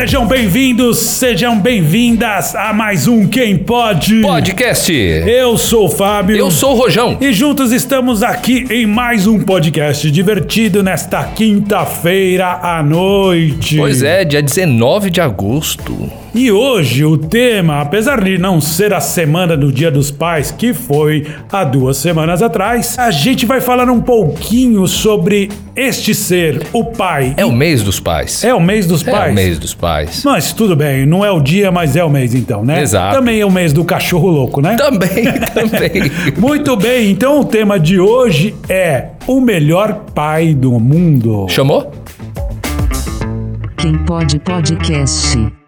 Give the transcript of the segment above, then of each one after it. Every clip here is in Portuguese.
Sejam bem-vindos, sejam bem-vindas a mais um Quem Pode. Podcast. Eu sou o Fábio. Eu sou o Rojão. E juntos estamos aqui em mais um podcast divertido nesta quinta-feira à noite. Pois é, dia 19 de agosto. E hoje o tema, apesar de não ser a semana do Dia dos Pais, que foi há duas semanas atrás, a gente vai falar um pouquinho sobre este ser, o pai. É o mês dos pais. É o mês dos É pais? o mês dos pais. Mas tudo bem, não é o dia, mas é o mês então, né? Exato. Também é o mês do cachorro louco, né? Também, também. Muito bem, então o tema de hoje é o melhor pai do mundo. Chamou? Quem pode podcast.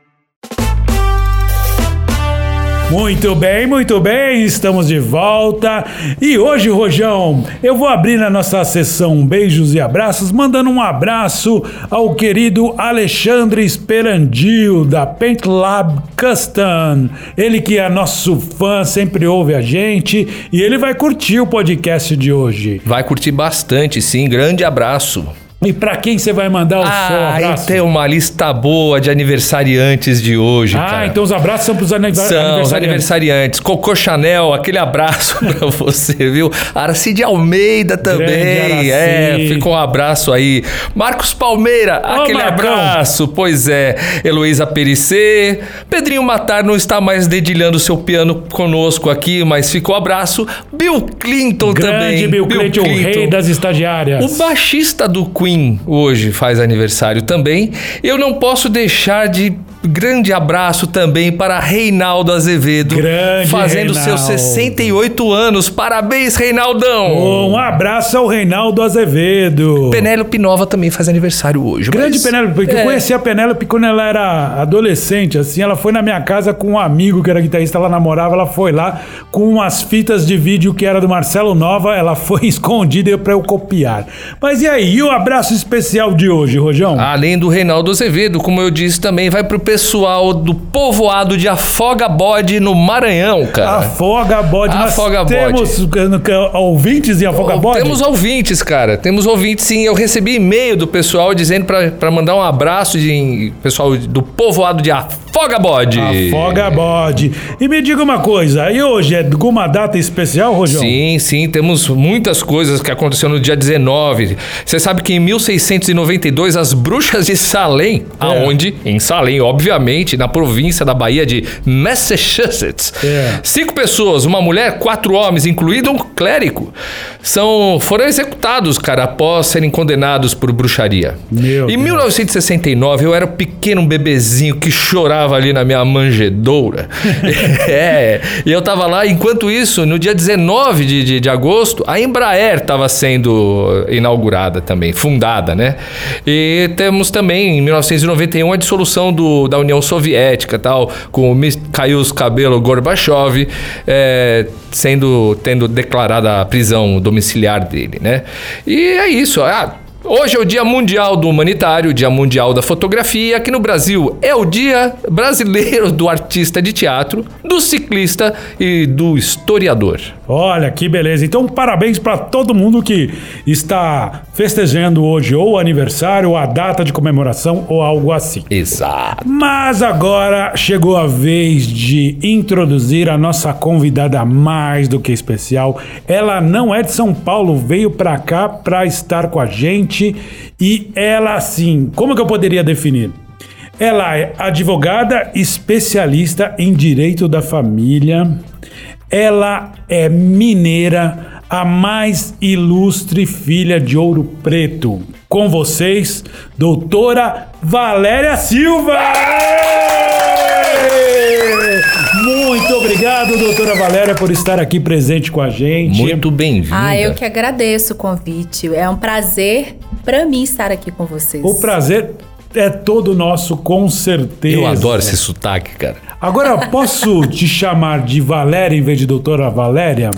Muito bem, muito bem, estamos de volta. E hoje, Rojão, eu vou abrir na nossa sessão Beijos e Abraços, mandando um abraço ao querido Alexandre Esperandil, da Paint Lab Custom. Ele que é nosso fã, sempre ouve a gente e ele vai curtir o podcast de hoje. Vai curtir bastante, sim. Grande abraço. E pra quem você vai mandar o seu Ah, abraço? tem uma lista boa de aniversariantes de hoje, Ah, cara. então os abraços são pros aniva- São os aniversariantes. aniversariantes. Cocô Chanel, aquele abraço pra você, viu? Aracide Almeida também. É, fica um abraço aí. Marcos Palmeira, Ô, aquele Marcão. abraço. Pois é. Heloísa Perissé. Pedrinho Matar não está mais dedilhando seu piano conosco aqui, mas ficou abraço. Bill Clinton Grande também. Bill Clinton, o rei das estagiárias. O baixista do Queen hoje faz aniversário também. Eu não posso deixar de grande abraço também para Reinaldo Azevedo, Grande fazendo seus Reinaldo. 68 anos. Parabéns, Reinaldão. Um abraço ao Reinaldo Azevedo. Penélope Nova também faz aniversário hoje. Grande mas- Penélope, porque eu É. conheci a Penélope quando ela era adolescente, assim, ela foi na minha casa com um amigo que era guitarrista, ela namorava, ela foi lá com umas fitas de vídeo que era do Marcelo Nova, ela foi escondida pra eu copiar. Mas e aí, e o abraço especial de hoje, Rojão? Além do Reinaldo Azevedo, como eu disse, também vai pro pessoal do povoado de Afoga Bode no Maranhão, cara. Afoga Bode, Afoga temos uh, ouvintes em Afoga Bode? Temos ouvintes, cara. Temos ouvintes, sim. Eu recebi e-mail do pessoal dizendo pra mandar um abraço de pessoal do povoado de Afoga Bode. Afoga Bode. E me diga uma coisa, e hoje é alguma data especial, Rojão? Sim, sim, temos muitas coisas que aconteceram no dia 19. Você sabe que em 1692 as bruxas de Salem, É. aonde? Em Salem, obviamente, na província da Bahia de Massachusetts. É. Cinco pessoas, uma mulher, quatro homens, incluído um clérigo, são foram executados, cara, após serem condenados por bruxaria. Meu em Deus. 1969 eu era um pequeno bebezinho que chorava ali na minha manjedoura. é, e eu tava lá, enquanto isso, no dia 19 de, de, de agosto, a Embraer estava sendo inaugurada também, fundada, né? E temos também, em 1991, a dissolução do, da União Soviética, tal, com o Mikhail Cabelo Gorbachev é, sendo, tendo declarada a prisão domiciliar dele, né? E é isso, ah, Hoje é o Dia Mundial do Humanitário, Dia Mundial da Fotografia. Aqui no Brasil é o Dia Brasileiro do Artista de Teatro, do Ciclista e do Historiador. Olha que beleza. Então, parabéns para todo mundo que está festejando hoje ou o aniversário, ou a data de comemoração ou algo assim. Exato. Mas agora chegou a vez de introduzir a nossa convidada mais do que especial. Ela não é de São Paulo, veio para cá para estar com a gente e ela assim, como que eu poderia definir? Ela é advogada especialista em direito da família. Ela é mineira, a mais ilustre filha de Ouro Preto. Com vocês, doutora Valéria Silva! Muito obrigado, doutora Valéria, por estar aqui presente com a gente. Muito bem-vinda. Ah, eu que agradeço o convite. É um prazer para mim estar aqui com vocês. O prazer é todo nosso, com certeza. Eu adoro esse sotaque, cara. Agora, posso te chamar de Valéria em vez de doutora Valéria?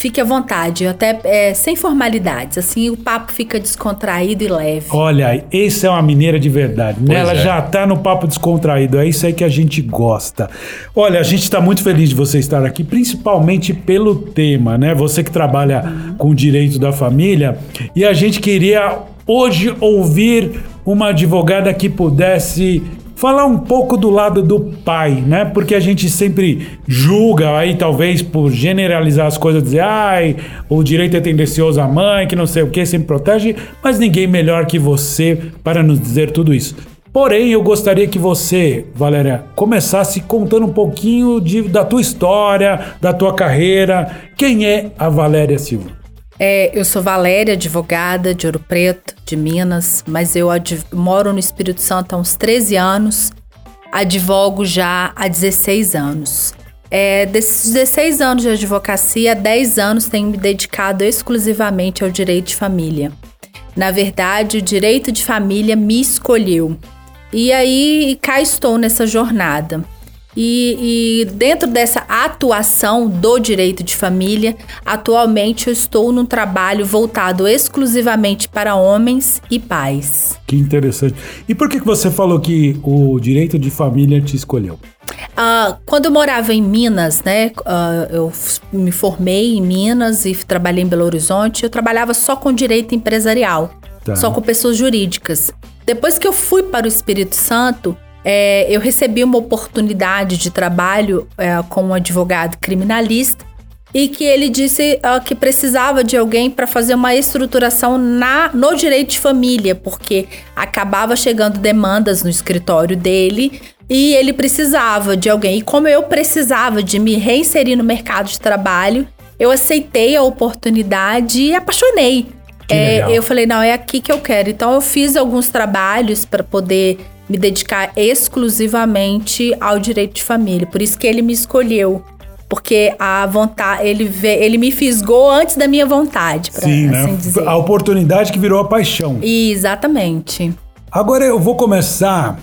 Fique à vontade, até é, sem formalidades. Assim, o papo fica descontraído e leve. Olha, esse é uma mineira de verdade. né? Ela é. já tá no papo descontraído. É isso aí que a gente gosta. Olha, a gente está muito feliz de você estar aqui, principalmente pelo tema, né? Você que trabalha com direito da família. E a gente queria hoje ouvir uma advogada que pudesse falar um pouco do lado do pai, né? Porque a gente sempre julga aí, talvez por generalizar as coisas, dizer, ai, o direito é tendencioso à mãe, que não sei o que, sempre protege, mas ninguém melhor que você para nos dizer tudo isso. Porém, eu gostaria que você, Valéria, começasse contando um pouquinho de, da tua história, da tua carreira. Quem é a Valéria Silva? É, eu sou Valéria, advogada de Ouro Preto, de Minas, mas eu moro no Espírito Santo há uns 13 anos, advogo já há 16 anos. É, desses 16 anos de advocacia, 10 anos tenho me dedicado exclusivamente ao direito de família. Na verdade, o direito de família me escolheu. E aí cá estou nessa jornada. E, e dentro dessa atuação do direito de família, atualmente eu estou num trabalho voltado exclusivamente para homens e pais. Que interessante. E por que que você falou que o direito de família te escolheu? Ah, quando eu morava em Minas, né? ah, eu me formei em Minas e trabalhei em Belo Horizonte. Eu trabalhava só com direito empresarial, Tá. só com pessoas jurídicas. Depois que eu fui para o Espírito Santo, é, eu recebi uma oportunidade de trabalho é, com um advogado criminalista e que ele disse que precisava de alguém para fazer uma estruturação na, no direito de família, porque acabava chegando demandas no escritório dele e ele precisava de alguém. E como eu precisava de me reinserir no mercado de trabalho, eu aceitei a oportunidade e apaixonei. É, eu falei, não, é aqui que eu quero. Então eu fiz alguns trabalhos para poder me dedicar exclusivamente ao direito de família. Por isso que ele me escolheu. Porque a vontade, ele, vê, ele me fisgou antes da minha vontade, pra Sim, assim né? dizer. A oportunidade que virou a paixão. Exatamente. Agora eu vou começar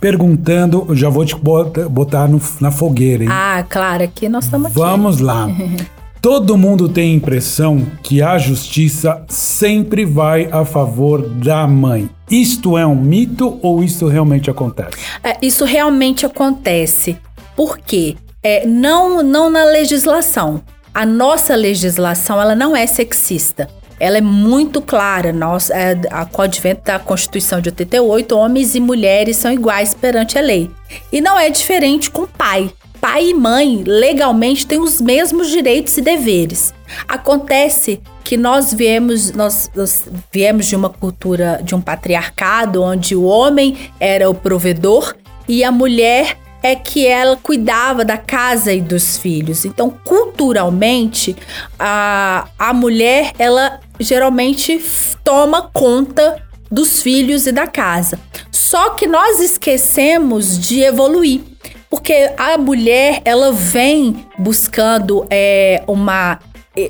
perguntando, eu já vou te bota- botar no- na fogueira, hein? Ah, claro, aqui nós estamos aqui. Vamos lá. Todo mundo tem a impressão que a justiça sempre vai a favor da mãe. Isto é um mito ou isto realmente acontece? É, isso realmente acontece. Por quê? É, não, não na legislação. A nossa legislação ela não é sexista. Ela é muito clara. Nós, é, a Código da Constituição de 88, homens e mulheres são iguais perante a lei. E não é diferente com pai. Pai e mãe, legalmente, têm os mesmos direitos e deveres. Acontece que nós viemos, nós, nós viemos de uma cultura, de um patriarcado, onde o homem era o provedor e a mulher é que ela cuidava da casa e dos filhos. Então, culturalmente, a, a mulher, ela geralmente toma conta dos filhos e da casa. Só que nós esquecemos de evoluir. Porque a mulher, ela vem buscando é, uma,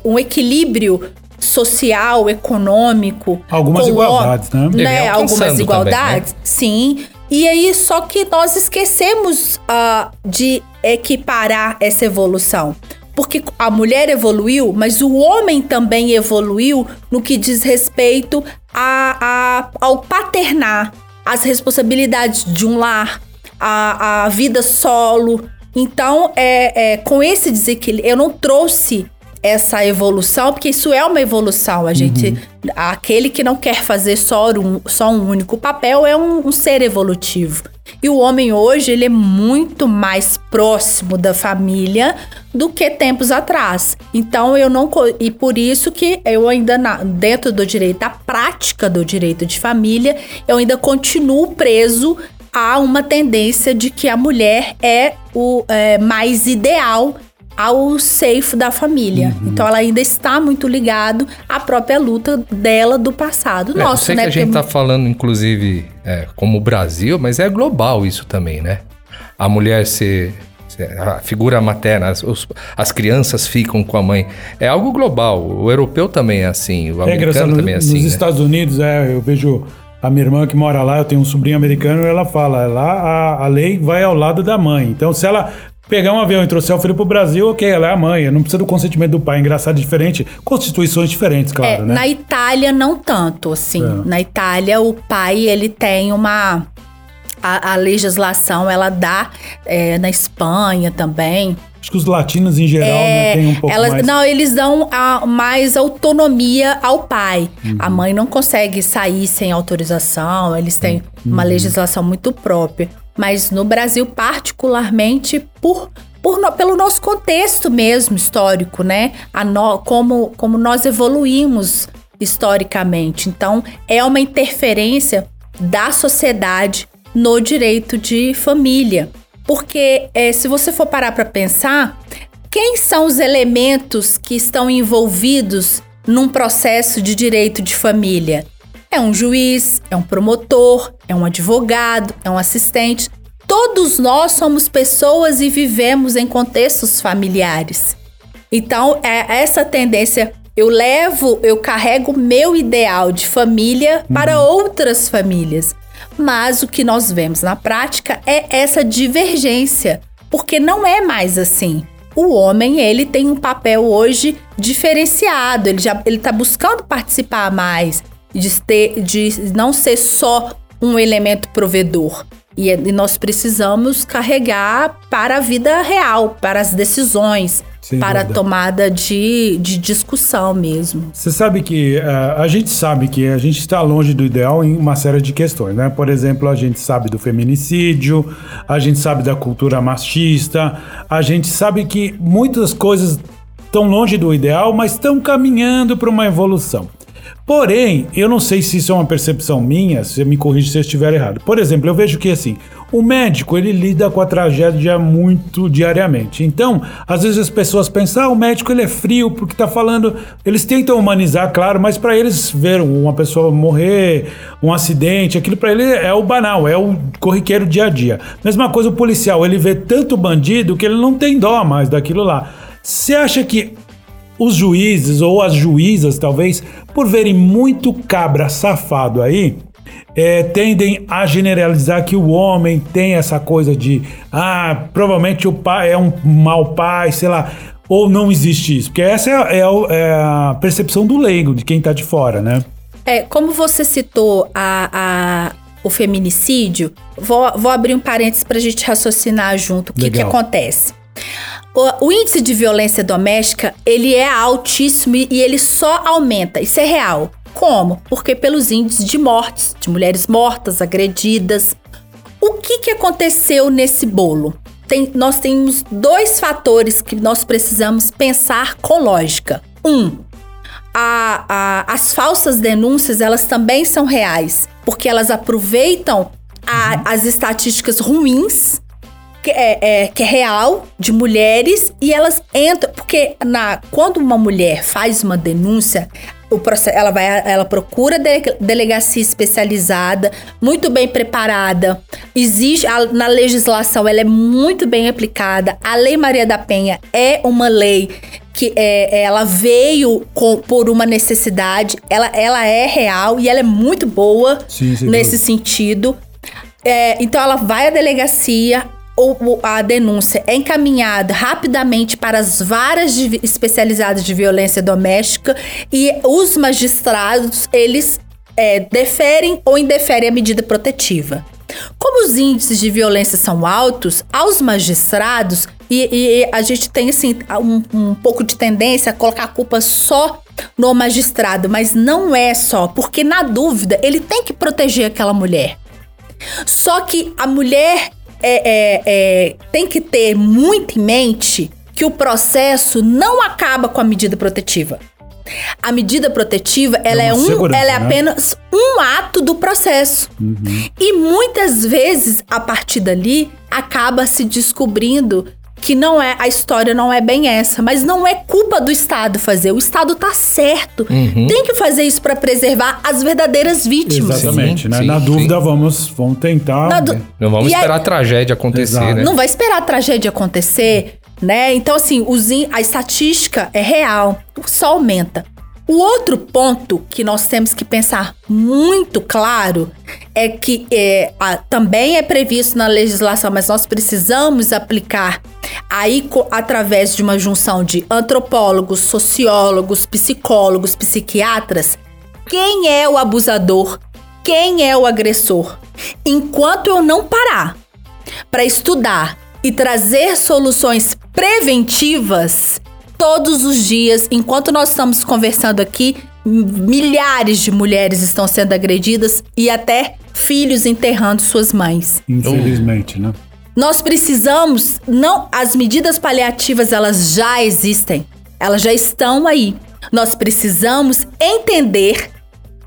um equilíbrio social, econômico. Algumas igualdades, né? Né? Algumas também, igualdades, sim. E aí, só que nós esquecemos ah, de equiparar essa evolução. Porque a mulher evoluiu, mas o homem também evoluiu no que diz respeito a, a- ao paternar, as responsabilidades de um lar, a, a vida solo. Então, é, é, com esse desequilíbrio, eu não trouxe essa evolução, porque isso é uma evolução. A gente, aquele que não quer fazer só um, só um único papel é um, um ser evolutivo. E o homem hoje, ele é muito mais próximo da família do que tempos atrás. Então, eu não. E por isso que eu ainda, na- dentro do direito, da prática do direito de família, eu ainda continuo preso a uma tendência de que a mulher é o é, mais ideal ao seio da família. Então ela ainda está muito ligado à própria luta dela do passado. É, eu Nossa, sei né? que a gente Porque- tá falando, inclusive, é, como o Brasil, mas é global isso também, né? A mulher ser. a figura materna, as, os- as crianças ficam com a mãe. É algo global. O europeu também é assim, o É engraçado, americano no- também é nos assim. né? Estados Unidos, é, eu vejo a minha irmã que mora lá, eu tenho um sobrinho americano, e ela fala, lá a, a lei vai ao lado da mãe. Então, se ela pegar um avião e trouxer o filho pro Brasil, ok, ela é a mãe, não precisa do consentimento do pai. Engraçado, diferente, constituições diferentes, É, claro, né? Na Itália, não tanto, assim. É. Na Itália, o pai, ele tem uma... A, a legislação, ela dá é, na Espanha também. Acho que os latinos, em geral, né, tem um pouco É, elas, mais... Não, eles dão a- mais autonomia ao pai. Uhum. A mãe não consegue sair sem autorização, eles têm uma Uhum. legislação muito própria. mas no Brasil particularmente por, por no- pelo nosso contexto mesmo histórico, né? A no- como, como nós evoluímos historicamente. Então, é uma interferência da sociedade no direito de família. Porque eh, se você for parar para pensar, quem são os elementos que estão envolvidos num processo de direito de família? É um juiz, é um promotor, é um advogado, é um assistente. Todos nós somos pessoas e vivemos em contextos familiares. Então, é essa tendência. Eu levo, eu carrego meu ideal de família para outras famílias. Mas o que nós vemos na prática é essa divergência, porque não é mais assim. O homem, ele tem um papel hoje diferenciado, ele já ele tá buscando participar mais, de, ter, de não ser só um elemento provedor. E, e nós precisamos carregar para a vida real, para as decisões, Sem para a dúvida. tomada de, de discussão mesmo. Você sabe que eh, a gente sabe que a gente está longe do ideal em uma série de questões, né? Por exemplo, a gente sabe do feminicídio, a gente sabe da cultura machista, a gente sabe que muitas coisas estão longe do ideal, mas estão caminhando para uma evolução. Porém, eu não sei se isso é uma percepção minha, você me corrige se eu estiver errado. Por exemplo, eu vejo que assim, o médico ele lida com a tragédia muito diariamente. Então, às vezes as pessoas pensam, ah, o médico ele é frio porque tá falando. Eles tentam humanizar, claro, mas para eles ver uma pessoa morrer, um acidente, aquilo para ele é o banal, é o corriqueiro dia a dia. Mesma coisa o policial, ele vê tanto bandido que ele não tem dó mais daquilo lá. Você acha que os juízes ou as juízas, talvez, por verem muito cabra safado aí, é, tendem a generalizar que o homem tem essa coisa de ah, provavelmente o pai é um mau pai, sei lá, ou não existe isso. Porque essa é, é é a percepção do leigo, de quem tá de fora, né? É, como você citou a, a- o feminicídio, vou, vou abrir um parênteses para a gente raciocinar junto o que, que acontece. O, o índice de violência doméstica, ele é altíssimo e, ele só aumenta. Isso é real. Como? Porque pelos índices de mortes, de mulheres mortas, agredidas. O que, que aconteceu nesse bolo? Tem- nós temos dois fatores que nós precisamos pensar com lógica. Um, a- a- as falsas denúncias elas também são reais, porque elas aproveitam a- as estatísticas ruins, que é, é- que é real, de mulheres, e elas entram. Porque na, quando uma mulher faz uma denúncia, o processo, ela, vai, ela procura de- delegacia especializada, muito bem preparada. Exige a- na legislação, ela é muito bem aplicada. A Lei Maria da Penha é uma lei que é, ela veio com- por uma necessidade, ela, ela é real e ela é muito boa Sim, sem nesse dúvida. sentido. É, então ela vai à delegacia, a denúncia é encaminhada rapidamente para as varas de- especializadas de violência doméstica e os magistrados eles é, deferem ou indeferem a medida protetiva. Como os índices de violência são altos, aos magistrados, e, e a gente tem assim um, um pouco de tendência a colocar a culpa só no magistrado, mas não é só, porque na dúvida ele tem que proteger aquela mulher. Só que a mulher é, é, é, tem que ter muito em mente que o processo não acaba com a medida protetiva. A medida protetiva, ela é, uma um, ela é né? apenas um ato do processo. E muitas vezes, a partir dali, acaba se descobrindo que não é a história não é bem essa, mas não é culpa do Estado fazer. O Estado tá certo. Tem que fazer isso para preservar as verdadeiras vítimas. Exatamente, Sim, né? sim, Na sim. dúvida, vamos, vamos tentar. Na du- Não vamos E esperar a tragédia acontecer, Exato. né? Não vai esperar a tragédia acontecer, né? Então, assim, os in- a estatística é real, só aumenta. O outro ponto que nós temos que pensar muito claro é que é, a- também é previsto na legislação, mas nós precisamos aplicar aí através de uma junção de antropólogos, sociólogos, psicólogos, psiquiatras, quem é o abusador, quem é o agressor. Enquanto eu não parar para estudar e trazer soluções preventivas todos os dias, enquanto nós estamos conversando aqui, milhares de mulheres estão sendo agredidas e até filhos enterrando suas mães. Infelizmente, né? Nós precisamos, não, as medidas paliativas elas já existem, elas já estão aí. Nós precisamos entender,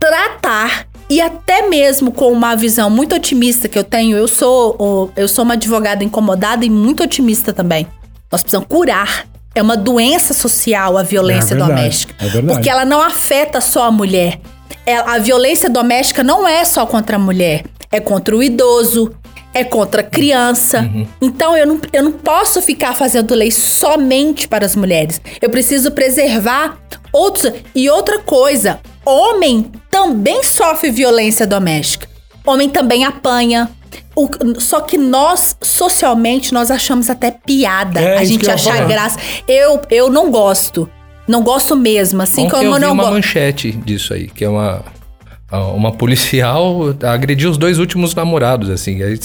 tratar e até mesmo com uma visão muito otimista que eu tenho, eu sou, eu sou uma advogada incomodada e muito otimista também. Nós precisamos curar. É uma doença social a violência É verdade, doméstica. é verdade. Porque ela não afeta só a mulher. É- a violência doméstica não é só contra a mulher, é contra o idoso, é contra a criança. Uhum. Então eu não, eu não posso ficar fazendo lei somente para as mulheres. Eu preciso preservar outros. E outra coisa, homem também sofre violência doméstica. Homem também apanha. O- só que nós, socialmente, nós achamos até piada. É, a gente achar falar. graça. Eu, eu não gosto. Não gosto mesmo, assim como eu eu vi não uma gosto. manchete disso aí, que é uma, uma policial agrediu os dois últimos namorados, assim. Aí,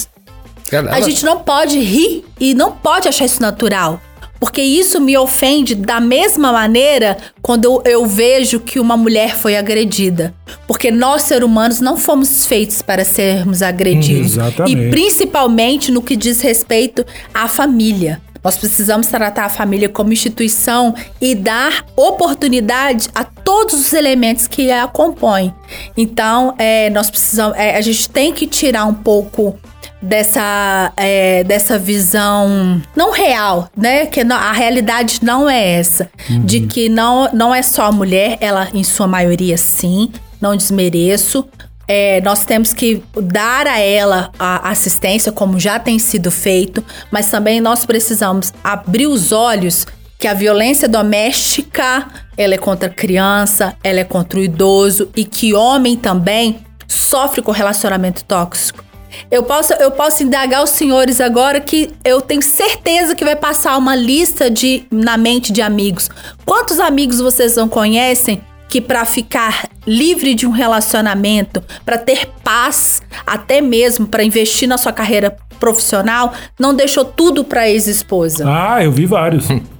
A gente não pode rir e não pode achar isso natural. Porque isso me ofende da mesma maneira quando eu, eu vejo que uma mulher foi agredida. Porque nós, seres humanos, não fomos feitos para sermos agredidos. Hum, exatamente. E principalmente no que diz respeito à família. Nós precisamos tratar a família como instituição e dar oportunidade a todos os elementos que a compõem. Então, é, nós precisamos, é, a gente tem que tirar um pouco dessa, é, dessa visão não real, né? Que não- a realidade não é essa. De que não, não é só a mulher, ela em sua maioria sim, não desmereço. É, nós temos que dar a ela a assistência, como já tem sido feito, mas também nós precisamos abrir os olhos que a violência doméstica ela é contra a criança, ela é contra o idoso e que homem também sofre com relacionamento tóxico. Eu posso, eu posso indagar os senhores agora que eu tenho certeza que vai passar uma lista de na mente de amigos. Quantos amigos vocês não conhecem que para ficar livre de um relacionamento, para ter paz, até mesmo para investir na sua carreira profissional, não deixou tudo para ex-esposa? Ah, eu vi vários.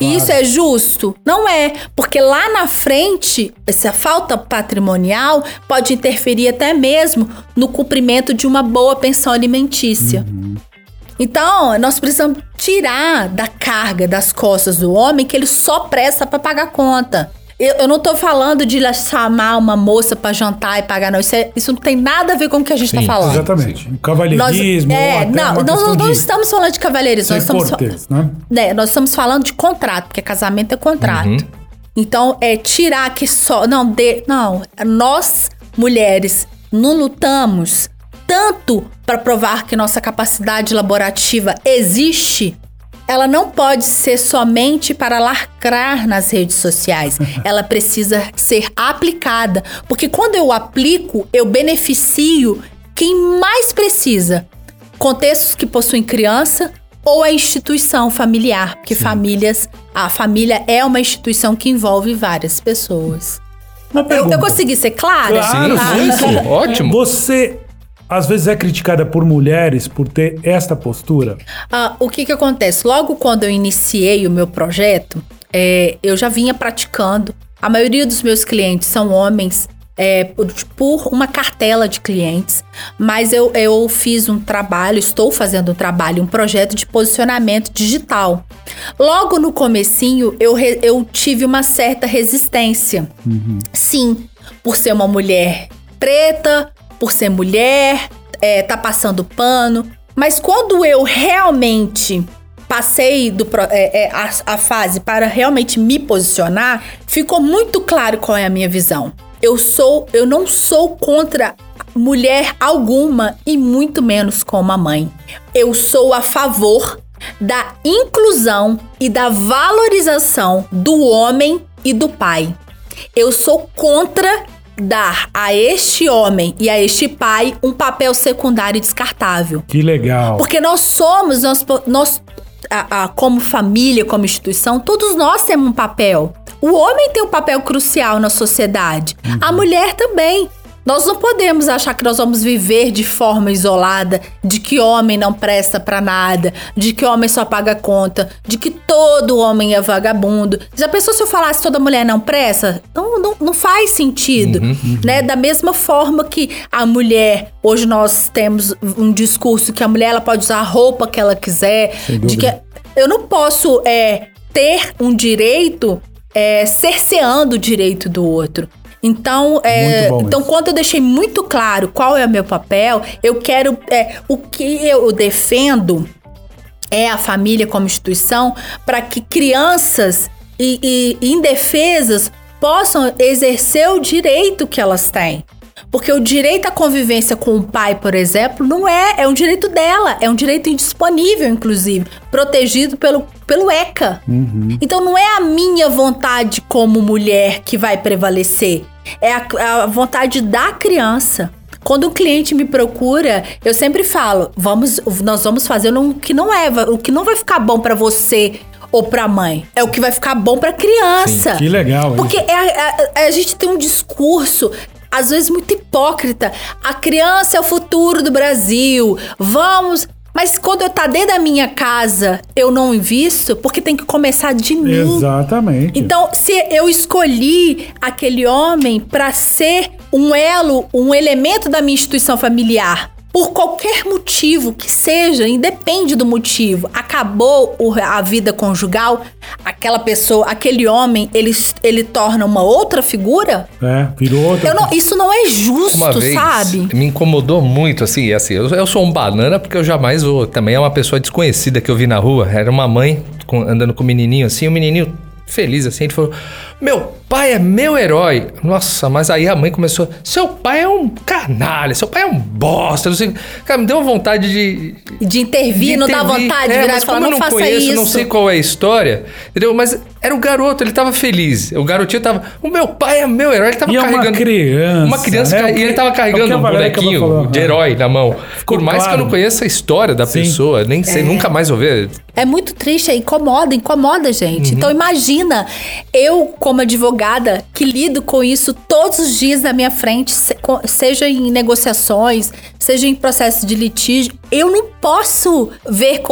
E Isso é justo? Não é, porque lá na frente, essa falta patrimonial pode interferir até mesmo no cumprimento de uma boa pensão alimentícia. Então, nós precisamos tirar da carga das costas do homem que ele só presta para pagar conta. Eu, eu não tô falando de chamar uma moça para jantar e pagar, não. Isso, é- isso não tem nada a ver com o que a gente Sim, tá falando. Exatamente. O Nós, cavalheirismo. ou é, até não, uma não, estamos falando de cavalheirismo, nós estamos cortês, né? né, nós estamos falando de contrato, porque casamento é contrato. Então, é tirar que só. Não, de, não. Nós, mulheres, não lutamos tanto para provar que nossa capacidade laborativa existe. Ela não pode ser somente para lacrar nas redes sociais. Ela precisa ser aplicada. Porque quando eu aplico, eu beneficio quem mais precisa contextos que possuem criança ou a instituição familiar, porque famílias, a família é uma instituição que envolve várias pessoas. Eu, eu consegui ser clara? Claro, sim, sim. Ótimo. Você às vezes é criticada por mulheres por ter esta postura. Ah, o que que acontece? Logo quando eu iniciei o meu projeto, é, eu já vinha praticando. A maioria dos meus clientes são homens, é, por, por uma cartela de clientes, mas eu, eu fiz um trabalho, estou fazendo um trabalho, um projeto de posicionamento digital. Logo no comecinho, eu, re- eu tive uma certa resistência. Sim, por ser uma mulher preta, por ser mulher, é, tá passando pano. Mas quando eu realmente passei do, é, é, a, a fase para realmente me posicionar, ficou muito claro qual é a minha visão. Eu sou, eu não sou contra mulher alguma e muito menos como a mãe. Eu sou a favor da inclusão e da valorização do homem e do pai. Eu sou contra dar a este homem e a este pai um papel secundário e descartável. Que legal. Porque nós somos, nós, nós a- a- como família, como instituição, todos nós temos um papel. O homem tem um papel crucial na sociedade, a mulher também. Nós não podemos achar que nós vamos viver de forma isolada, de que homem não presta pra nada, de que homem só paga conta, de que todo homem é vagabundo. Já pensou se eu falasse toda mulher não presta? Não, não, não faz sentido, né? Da mesma forma que a mulher, hoje nós temos um discurso que a mulher ela pode usar a roupa que ela quiser, de que eu não posso é, ter um direito é, cerceando o direito do outro. Então, é, então isso. quando eu deixei muito claro qual é o meu papel, eu quero. é, o que eu defendo é a família como instituição para que crianças e, e indefesas possam exercer o direito que elas têm. Porque o direito à convivência com o pai, por exemplo, não é, é um direito dela, é um direito indisponível, inclusive, protegido pelo, pelo ECA. Então não é a minha vontade como mulher que vai prevalecer, é a, a vontade da criança. Quando o cliente me procura, eu sempre falo, vamos, nós vamos fazer o que não é, o que não vai ficar bom pra você ou pra mãe, é o que vai ficar bom pra criança. Que legal. Porque isso. é- é- a gente tem um discurso, às vezes muito hipócrita. A criança é o futuro do Brasil. Vamos. Mas quando eu tá dentro da minha casa, eu não invisto, porque tem que começar de mim. Exatamente. Então, se eu escolhi aquele homem para ser um elo, um elemento da minha instituição familiar, por qualquer motivo que seja, independe do motivo, acabou a vida conjugal, aquela pessoa, aquele homem, ele, ele torna uma outra figura? É, virou outra. Eu não- isso não é justo, Uma vez sabe? me incomodou muito, assim, assim, eu, eu sou um banana porque eu jamais vou. Também é uma pessoa desconhecida que eu vi na rua. Era uma mãe com- andando com o menininho assim, o menininho feliz assim, ele falou: Meu pai é meu herói. Nossa, mas aí a mãe começou: Seu pai é um canalha, seu pai é um bosta. Não sei. Cara, me deu uma vontade de. De intervir, de não dá vontade de É, virar mas e falar, como não, não faça conheço, isso. não sei qual é a história, entendeu? Mas era o garoto, ele tava feliz. O garotinho tava. O meu pai é meu herói, ele tava E é uma carregando. criança, Uma criança, né? ca- O que- e ele tava é carregando um bonequinho de herói na mão. Ficou Por mais que eu claro. não conheça a história da Sim. pessoa, nem sei, nunca mais vou ver. É muito triste, é incomoda, incomoda, gente. Uhum. Então imagina, eu como advogada que lido com isso todos os dias na minha frente, seja em negociações, seja em processo de litígio, eu não posso ver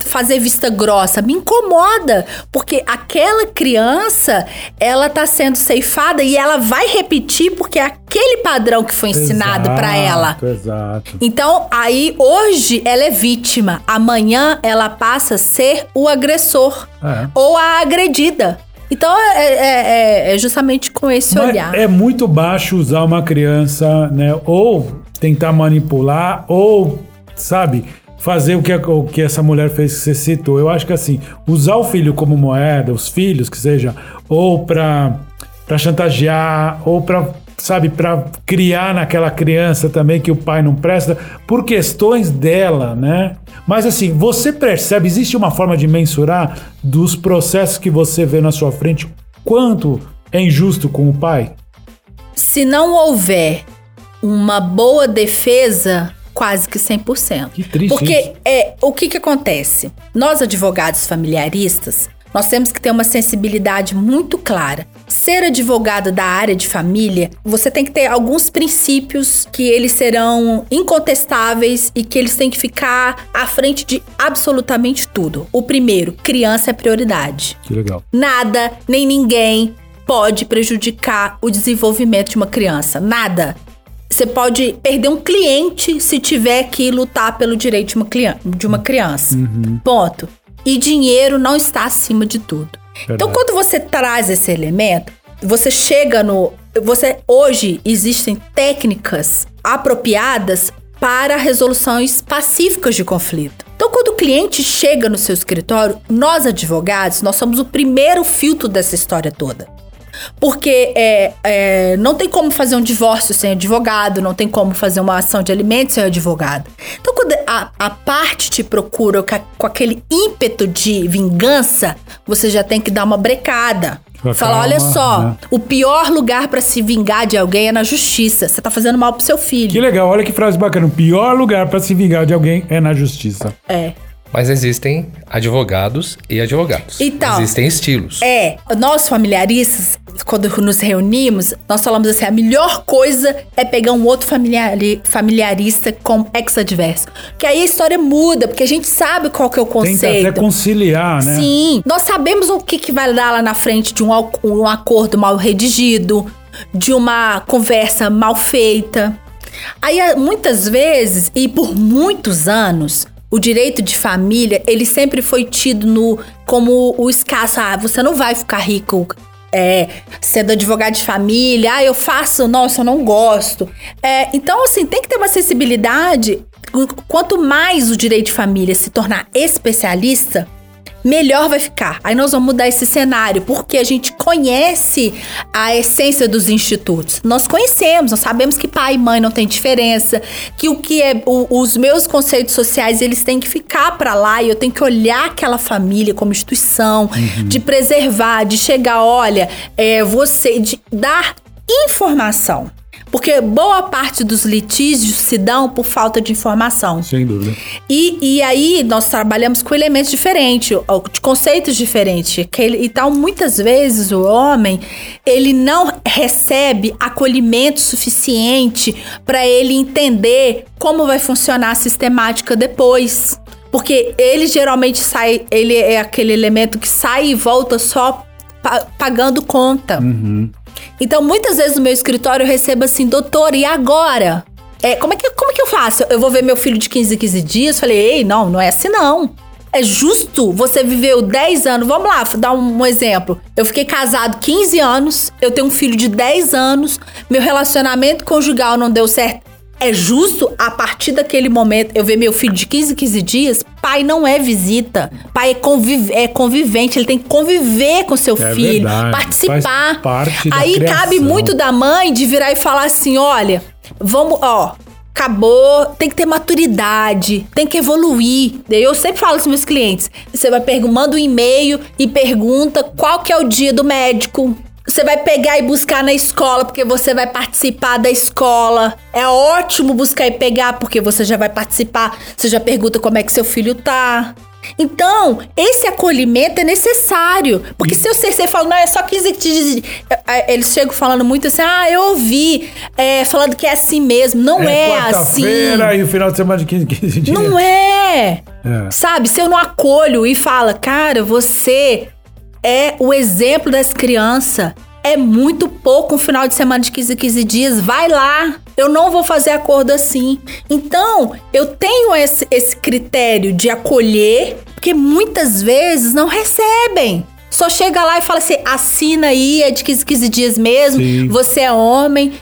fazer vista grossa, me incomoda, porque aquela criança, ela tá sendo ceifada e ela vai repetir porque é aquele padrão que foi ensinado pra ela. Exato, Exato. Então, aí hoje ela é vítima, amanhã ela passa a ser o agressor É. ou a agredida. Então é, é- é- é justamente com esse Mas olhar. É muito baixo usar uma criança, né? Ou tentar manipular, ou, sabe, fazer o que, o que essa mulher fez que você citou. Eu acho que assim, usar o filho como moeda, os filhos, que seja, ou pra, pra chantagear, ou pra, sabe, pra criar naquela criança também que o pai não presta, por questões dela, né? Mas assim, você percebe, existe uma forma de mensurar dos processos que você vê na sua frente quanto é injusto com o pai? Se não houver uma boa defesa, quase que 100%. Que triste Porque isso. é, o que que acontece? Nós advogados familiaristas, nós temos que ter uma sensibilidade muito clara. Ser advogado da área de família, você tem que ter alguns princípios que eles serão incontestáveis e que eles têm que ficar à frente de absolutamente tudo. O primeiro, criança é prioridade. Que legal. Nada, nem ninguém pode prejudicar o desenvolvimento de uma criança. Nada. Você pode perder um cliente se tiver que lutar pelo direito de uma, clian- de uma criança. Ponto. E dinheiro não está acima de tudo. Então, quando você traz esse elemento, você chega no. Você hoje existem técnicas apropriadas para resoluções pacíficas de conflito. Então, quando o cliente chega no seu escritório, nós advogados, nós somos o primeiro filtro dessa história toda. Porque é, é, não tem como fazer um divórcio sem advogado, não tem como fazer uma ação de alimentos sem advogado. Então, quando a, a parte te procura com, aquele ímpeto de vingança, você já tem que dar uma brecada. Falar, olha só, né? o pior lugar pra se vingar de alguém é na justiça. Você tá fazendo mal pro seu filho. Que legal, olha que frase bacana. O pior lugar pra se vingar de alguém é na justiça. É. Mas existem advogados e advogados. Então, existem estilos. É, nós familiaristas, quando nos reunimos, nós falamos assim: a melhor coisa é pegar um outro familiari- familiarista com ex-adverso. Que aí a história muda, porque a gente sabe qual que é o conceito. até conciliar, né? Sim, nós sabemos o que, que vai dar lá na frente de um, um acordo mal redigido, de uma conversa mal feita. Aí, muitas vezes, e por muitos anos, o direito de família, ele sempre foi tido no, como o escasso. Ah, você não vai ficar rico é, sendo advogado de família. Ah, eu faço, nossa, eu não gosto. É, então, assim, tem que ter uma sensibilidade. Quanto mais o direito de família se tornar especialista, melhor vai ficar. Aí nós vamos mudar esse cenário, porque a gente conhece a essência dos institutos. Nós conhecemos, nós sabemos que pai e mãe não tem diferença, que o que é o- os meus conceitos sociais, eles têm que ficar para lá e eu tenho que olhar aquela família como instituição, de preservar, de chegar, olha, é, você de dar informação. Porque boa parte dos litígios se dão por falta de informação. Sem dúvida. E, e aí nós trabalhamos com elementos diferentes, conceitos diferentes. Que ele- então, muitas vezes o homem ele não recebe acolhimento suficiente para ele entender como vai funcionar a sistemática depois. Porque ele geralmente sai, ele é aquele elemento que sai e volta só pa- pagando conta. Então, muitas vezes no meu escritório eu recebo assim, doutor, e agora? É, como, é que, como é que eu faço? Eu vou ver meu filho de 15 em 15 dias? Falei, ei, não, não é assim não. É justo você viveu 10 anos. Vamos lá, dar um, um exemplo. Eu fiquei casado 15 anos, eu tenho um filho de 10 anos, meu relacionamento conjugal não deu certo. É justo a partir daquele momento eu ver meu filho de 15 em 15 dias? Pai não é visita. Pai é, conviv é convivente, ele tem que conviver com seu É filho, verdade, participar. Aí cabe muito da mãe de virar e falar assim: olha, vamos, ó. Acabou, tem que ter maturidade, tem que evoluir. Eu sempre falo com meus clientes: você vai pergun- manda um e-mail e pergunta qual que é o dia do médico. Você vai pegar e buscar na escola, porque você vai participar da escola. É ótimo buscar e pegar, porque você já vai participar. Você já pergunta como é que seu filho tá. Então, esse acolhimento é necessário. Porque se eu sei, você fala, não, é só 15 dias. Eles chegam falando muito assim, ah, eu ouvi, é, falando que é assim mesmo. Não é, assim. quarta-feira e o final de semana de 15, 15 dias. Não é. É. Sabe, se eu não acolho e fala, cara, você é o exemplo das crianças. É muito pouco um final de semana de 15 15 dias. Vai lá. Eu não vou fazer acordo assim. Então, eu tenho esse, esse critério de acolher, porque muitas vezes não recebem. Só chega lá e fala assim: assina aí, é de 15 15 dias mesmo. Sim. Você é homem.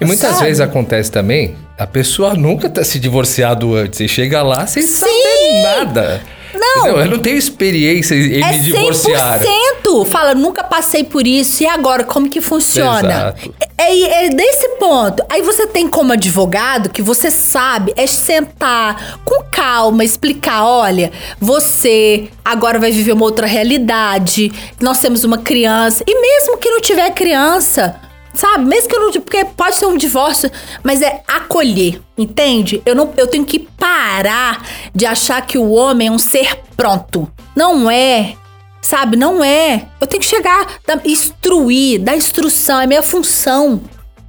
E muitas Sabe? vezes acontece também, a pessoa nunca tá se divorciado antes e chega lá sem Sim. saber nada. Não. Entendeu? Eu não tenho experiência em É me divorciar. 100%. Fala, nunca passei por isso. E agora, como que funciona? Exato. É, é desse ponto. Aí você tem como advogado que você sabe é sentar com calma, explicar, olha, você agora vai viver uma outra realidade. Nós temos uma criança e mesmo que não tiver criança, Sabe? Mesmo que eu não. Porque pode ser um divórcio, mas é acolher, entende? Eu, não, eu tenho que parar de achar que o homem é um ser pronto. Não é. Sabe? Não é. Eu tenho que chegar, instruir, dar instrução, é minha função.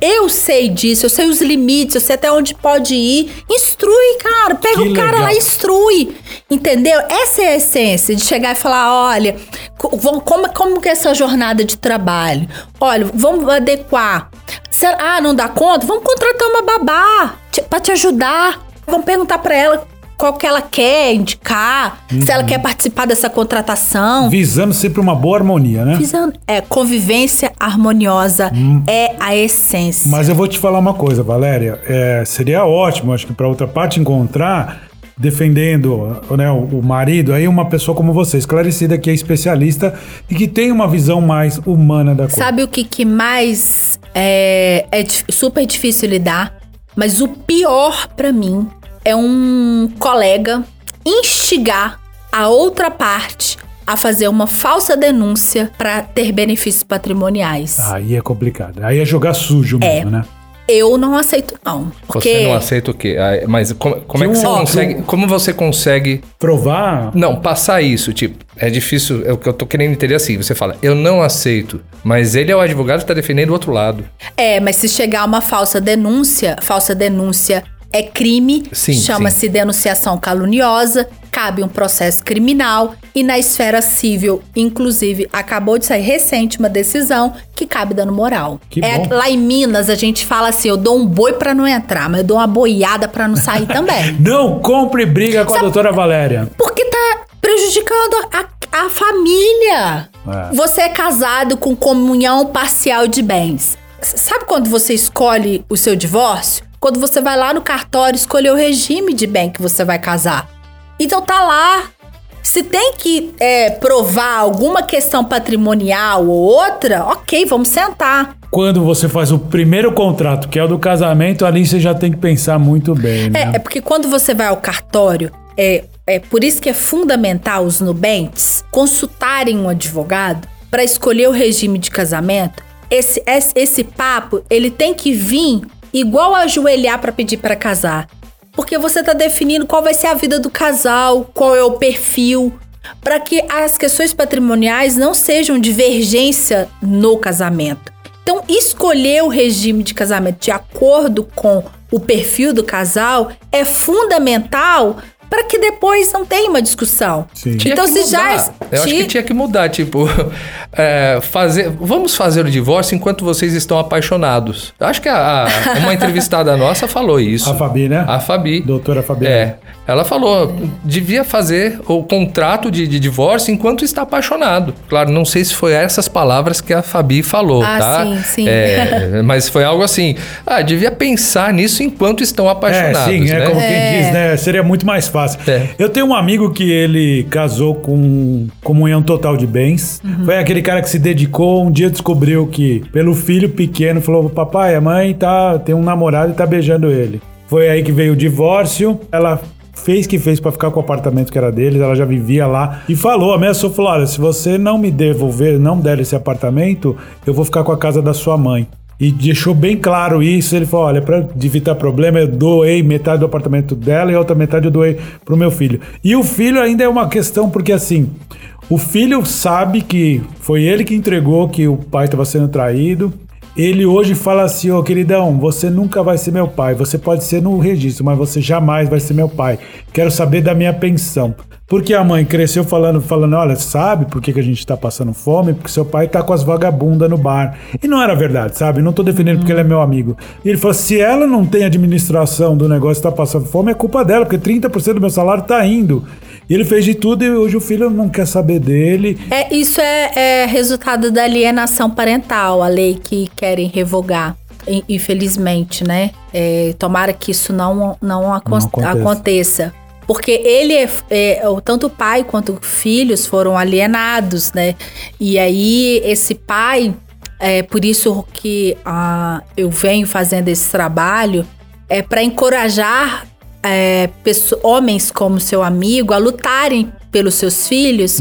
Eu sei disso, eu sei os limites, eu sei até onde pode ir. Instrui, cara. Pega Que o cara legal. lá e instrui. Entendeu? Essa é a essência de chegar e falar: olha, como, como que é essa jornada de trabalho? Olha, vamos adequar. Será, ah, não dá conta? Vamos contratar uma babá pra te ajudar. Vamos perguntar pra ela qual que ela quer indicar, se Uhum. ela quer participar dessa contratação. Visando sempre uma boa harmonia, né? Visando- É, convivência harmoniosa Hum. é a essência. Mas eu vou te falar uma coisa, Valéria. É, seria ótimo, acho que para outra parte encontrar, defendendo né, o, marido, aí uma pessoa como você, esclarecida, que é especialista e que tem uma visão mais humana da coisa. Sabe o que, que mais é, é super difícil lidar? Mas o pior pra mim é um colega instigar a outra parte a fazer uma falsa denúncia pra ter benefícios patrimoniais. Aí é complicado. Aí é jogar sujo mesmo, né? Eu não aceito, não. Porque Você não aceita o quê? Ah, Mas como, como é que você um- consegue. Como você consegue. Provar. Não, passar isso, tipo, é difícil. É o que eu tô querendo entender assim. Você fala, eu não aceito. Mas ele é o advogado que tá defendendo o outro lado. É, mas se chegar uma falsa denúncia, falsa denúncia é crime, chama-se denunciação caluniosa, cabe um processo criminal e na esfera civil, inclusive, acabou de sair recente uma decisão que cabe dano moral. Que é, bom. lá em Minas a gente fala assim, eu dou um boi pra não entrar, mas eu dou uma boiada pra não sair também. Não compre briga com a doutora Valéria. Porque tá prejudicando a, a família. É. Você é casado com comunhão parcial de bens. Sabe quando você escolhe o seu divórcio? Quando você vai lá no cartório escolher o regime de bem que você vai casar. Então tá lá. Se tem que é, provar alguma questão patrimonial ou outra, ok, vamos sentar. Quando você faz o primeiro contrato, que é o do casamento, ali você já tem que pensar muito bem, né? É, é porque quando você vai ao cartório, é, é por isso que é fundamental os nubentes consultarem um advogado para escolher o regime de casamento. Esse, esse, esse papo, ele tem que vir igual ajoelhar para pedir para casar. Porque você tá definindo qual vai ser a vida do casal, qual é o perfil, para que as questões patrimoniais não sejam divergência no casamento. Então, escolher o regime de casamento de acordo com o perfil do casal é fundamental para que depois não tenha uma discussão. Sim. Tinha Então, que se já. mudar. Eu acho que Ti- tinha que mudar, tipo, é, fazer. Vamos fazer o divórcio enquanto vocês estão apaixonados. Eu acho que a, a- uma entrevistada nossa falou isso. A Fabi, né? A Fabi. Doutora Fabi. É. Ela falou, devia fazer o contrato de, de divórcio enquanto está apaixonado. Claro, não sei se foi essas palavras que a Fabi falou, Ah, tá? sim, sim. É, mas foi algo assim. Ah, devia pensar nisso enquanto estão É, apaixonados. sim, é né? como quem diz, né? Seria muito mais fácil. É. Eu tenho um amigo que ele casou com comunhão total de bens. Uhum. Foi aquele cara que se dedicou, um dia descobriu que, pelo filho pequeno, falou: Papai, a mãe tá, tem um namorado e tá beijando ele. Foi aí que veio o divórcio. Ela fez que fez pra ficar com o apartamento que era deles, ela já vivia lá e falou, ameaçou, falou: olha, se você não me devolver, não der esse apartamento, eu vou ficar com a casa da sua mãe. E deixou bem claro isso. Ele falou: olha, para evitar problema, eu doei metade do apartamento dela e a outra metade eu doei pro meu filho. E o filho ainda é uma questão, porque assim, o filho sabe que foi ele que entregou que o pai estava sendo traído. Ele hoje fala assim, ô queridão, você nunca vai ser meu pai. Você pode ser no registro, mas você jamais vai ser meu pai. Quero saber da minha pensão. Porque a mãe cresceu falando, falando, olha, sabe por que, que a gente tá passando fome? Porque seu pai tá com as vagabundas no bar. E não era verdade, sabe? Não tô defendendo porque ele é meu amigo. E ele falou, se ela não tem administração do negócio e tá passando fome, é culpa dela, porque 30% do meu salário tá indo. E ele fez de tudo e hoje o filho não quer saber dele. É, isso é, é resultado da alienação parental, a lei que querem revogar. In- Infelizmente, né? É, tomara que isso não, não, acon- Não aconteça. aconteça. Porque ele, é, é, tanto o pai quanto os filhos foram alienados, né? E aí, esse pai, é por isso que ah, eu venho fazendo esse trabalho, é para encorajar é, homens como seu amigo a lutarem pelos seus filhos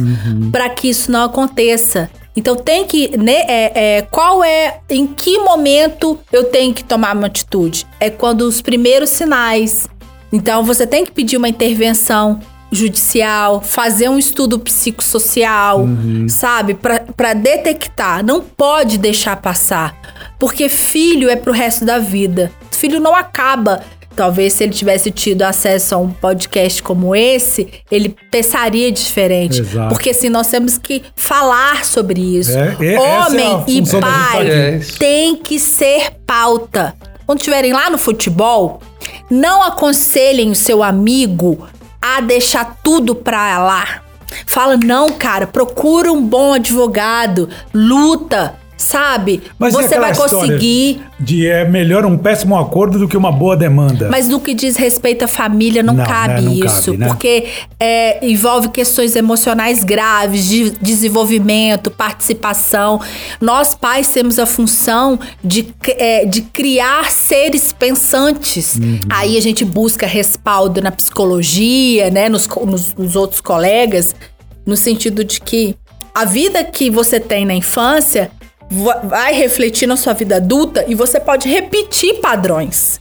para que isso não aconteça. Então tem que, né, é, é, qual é, em que momento eu tenho que tomar uma atitude? É quando os primeiros sinais. Então você tem que pedir uma intervenção judicial, fazer um estudo psicossocial, sabe, para detectar. Não pode deixar passar, porque filho é pro resto da vida. Filho não acaba. Talvez se ele tivesse tido acesso a um podcast como esse, ele pensaria diferente. Exato. Porque assim, nós temos que falar sobre isso. É, e- é a Homem e da gente pai. É tem que ser pauta. Quando estiverem lá no futebol, não aconselhem o seu amigo a deixar tudo pra lá. Fala, não, cara, procura um bom advogado, luta, sabe? Mas Você vai conseguir. De é melhor um péssimo acordo do que uma boa demanda. Mas no que diz respeito à família, não, Não, cabe né? Não isso. cabe, né? Porque é, envolve questões emocionais graves, de desenvolvimento, participação. Nós, pais, temos a função de, é, de criar seres pensantes. Uhum. Aí a gente busca respaldo na psicologia, né? Nos, nos- nos outros colegas, no sentido de que a vida que você tem na infância vai refletir na sua vida adulta e você pode repetir padrões.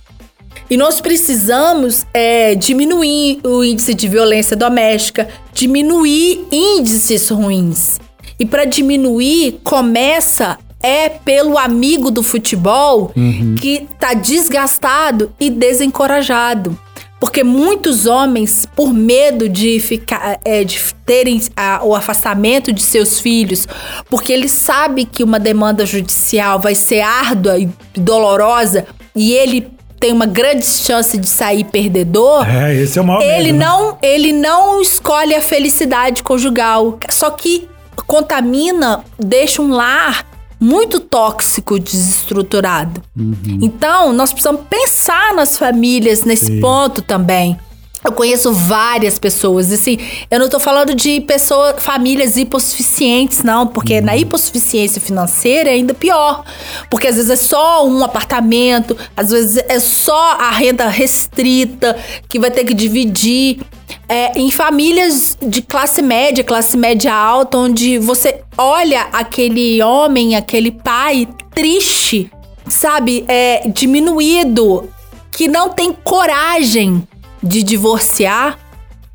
E nós precisamos é, diminuir o índice de violência doméstica, diminuir índices ruins. E para diminuir, começa é pelo amigo do futebol que tá desgastado e desencorajado. Porque muitos homens, por medo de ficar, é, de terem a- o afastamento de seus filhos, porque ele sabe que uma demanda judicial vai ser árdua e dolorosa e ele tem uma grande chance de sair perdedor, É, esse é o maior ele medo, né? não, ele não escolhe a felicidade conjugal. Só que contamina, deixa um lar muito tóxico, desestruturado. Uhum. Então, nós precisamos pensar nas famílias nesse ponto também. Eu conheço várias pessoas, assim, eu não tô falando de pessoas, famílias hipossuficientes, não, porque na hipossuficiência financeira é ainda pior. Porque às vezes é só um apartamento, às vezes é só a renda restrita que vai ter que dividir. É, em famílias de classe média, classe média alta, onde você olha aquele homem, aquele pai triste, sabe, é, diminuído, que não tem coragem de divorciar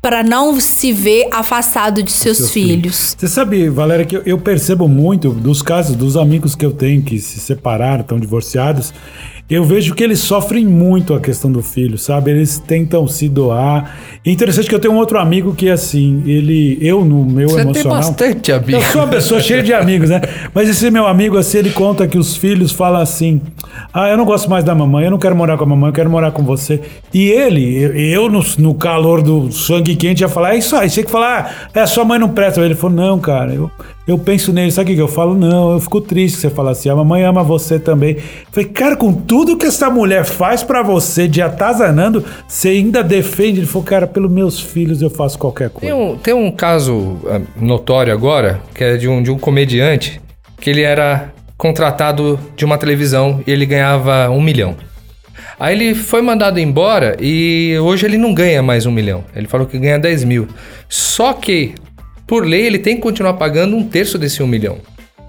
para não se ver afastado de seus, Seus filhos. Você sabe, Valéria, que eu, eu percebo muito dos casos dos amigos que eu tenho que se separaram, estão divorciados. Eu vejo que eles sofrem muito a questão do filho, sabe? Eles tentam se doar. E interessante que eu tenho um outro amigo que, assim, ele, eu no meu Você tem emocional. bastante amigo. Eu sou uma pessoa cheia de amigos, né? Mas esse meu amigo, assim, ele conta que os filhos falam assim: Ah, eu não gosto mais da mamãe, eu não quero morar com a mamãe, eu quero morar com você. E ele, eu, no, no calor do sangue quente, ia falar: É isso aí, tinha que falar, ah, é, sua mãe não presta. Ele falou: Não, cara, eu, eu penso nele, sabe o que eu falo? Não, eu fico triste que você fala assim: A mamãe ama você também. Eu falei, cara, com tudo que essa mulher faz pra você de atazanando, você ainda defende. Ele falou, cara, pelos meus filhos eu faço qualquer Tem coisa. um, tem um caso ah, notório agora, que é de um, de um comediante, que ele era contratado de uma televisão e ele ganhava um milhão. Aí ele foi mandado embora e hoje ele não ganha mais um milhão. Ele falou que ganha 10 mil. Só que, por lei, ele tem que continuar pagando um terço desse um milhão.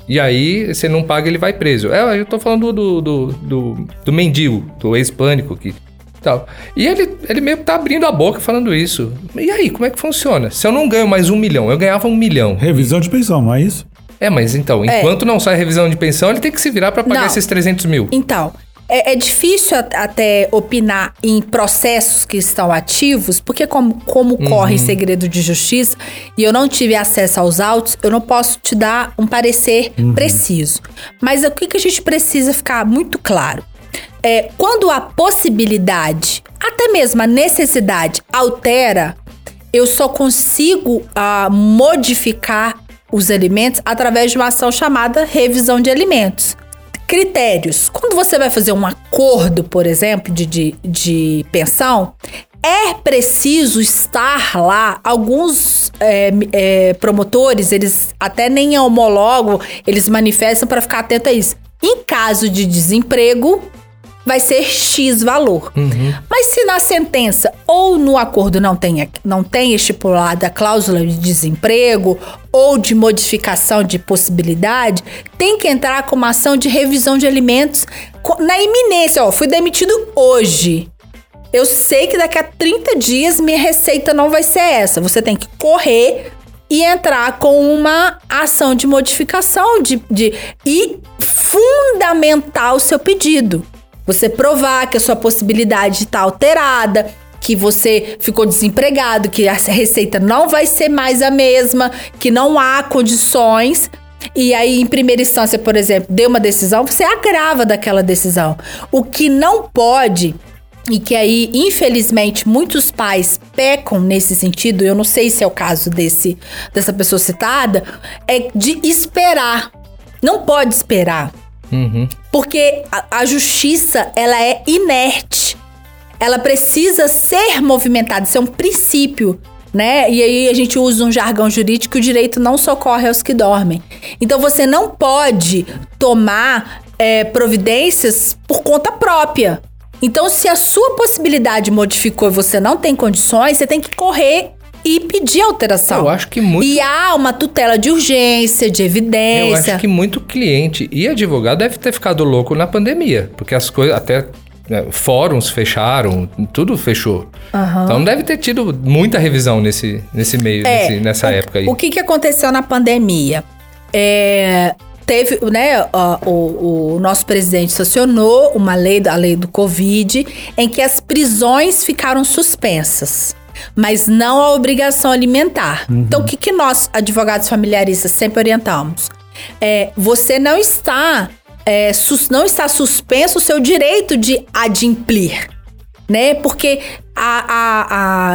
E aí, se não paga, ele vai preso. É, eu tô falando do, do, do, do mendigo, do ex-pânico que tal. E ele, ele meio que tá abrindo a boca falando isso. E aí, como é que funciona? Se eu não ganho mais um milhão, eu ganhava um milhão. Revisão de pensão, não é isso? É, mas então, É. enquanto não sai revisão de pensão, ele tem que se virar pra pagar Não. esses 300 mil. Então, é, é difícil até opinar em processos que estão ativos, porque como, como corre segredo de justiça e eu não tive acesso aos autos, eu não posso te dar um parecer preciso. Mas o que, que a gente precisa ficar muito claro? É, quando a possibilidade, até mesmo a necessidade, altera, eu só consigo ah, modificar os alimentos através de uma ação chamada revisão de alimentos. Critérios. Quando você vai fazer um acordo, por exemplo, de, de, de pensão, é preciso estar lá. Alguns é, é, promotores, eles até nem homologam, eles manifestam para ficar atento a isso. Em caso de desemprego, vai ser X valor. Mas se na sentença ou no acordo não tenha, não tem estipulada a cláusula de desemprego ou de modificação de possibilidade, tem que entrar com uma ação de revisão de alimentos na iminência. Ó, fui demitido hoje. Eu sei que daqui a 30 dias minha receita não vai ser essa. Você tem que correr e entrar com uma ação de modificação de, de e fundamentar o seu pedido. Você provar que a sua possibilidade está alterada, que você ficou desempregado, que a receita não vai ser mais a mesma, que não há condições. E aí, em primeira instância, por exemplo, deu uma decisão, você agrava daquela decisão. O que não pode e que aí, infelizmente, muitos pais pecam nesse sentido, eu não sei se é o caso desse dessa pessoa citada, é de esperar. Não pode esperar. Porque a, a justiça, ela é inerte. Ela precisa ser movimentada, isso é um princípio, né? E aí a gente usa um jargão jurídico que o direito não socorre aos que dormem. Então você não pode tomar é, providências por conta própria. Então, se a sua possibilidade modificou e você não tem condições, você tem que correr e pedir alteração. Eu acho que muito- E há uma tutela de urgência, de Eu evidência. acho que muito cliente e advogado deve ter ficado louco na pandemia, porque as coisas até né, fóruns fecharam, tudo fechou. Então deve ter tido muita revisão nesse, nesse meio, É, nesse- nessa o, época aí. O que, que aconteceu na pandemia? É, teve, né, o, o nosso presidente sancionou uma lei, a lei do Covid, em que as prisões ficaram suspensas. Mas não a obrigação alimentar. Então, o que, que nós, advogados familiaristas, sempre orientamos? É, você não está, é, sus- não está suspenso o seu direito de adimplir né? Porque a, a,